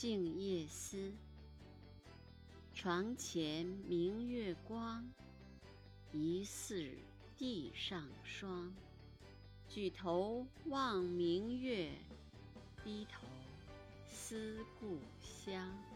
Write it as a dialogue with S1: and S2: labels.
S1: 静夜思。床前明月光疑是地上霜。举头望明月低头思故乡。